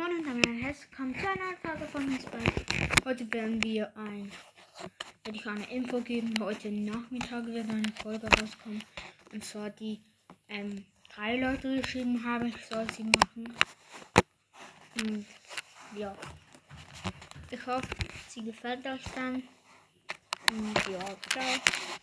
Moin und damit herzlich willkommen zu einer neuen Folge von Fußball. Heute werden wir ein, werde ich eine Info geben. Heute Nachmittag wird eine Folge rauskommen. Und zwar die ähm, drei Leute geschrieben haben, ich soll sie machen. Und ja. Ich hoffe, sie gefällt euch dann. Und ja, ciao.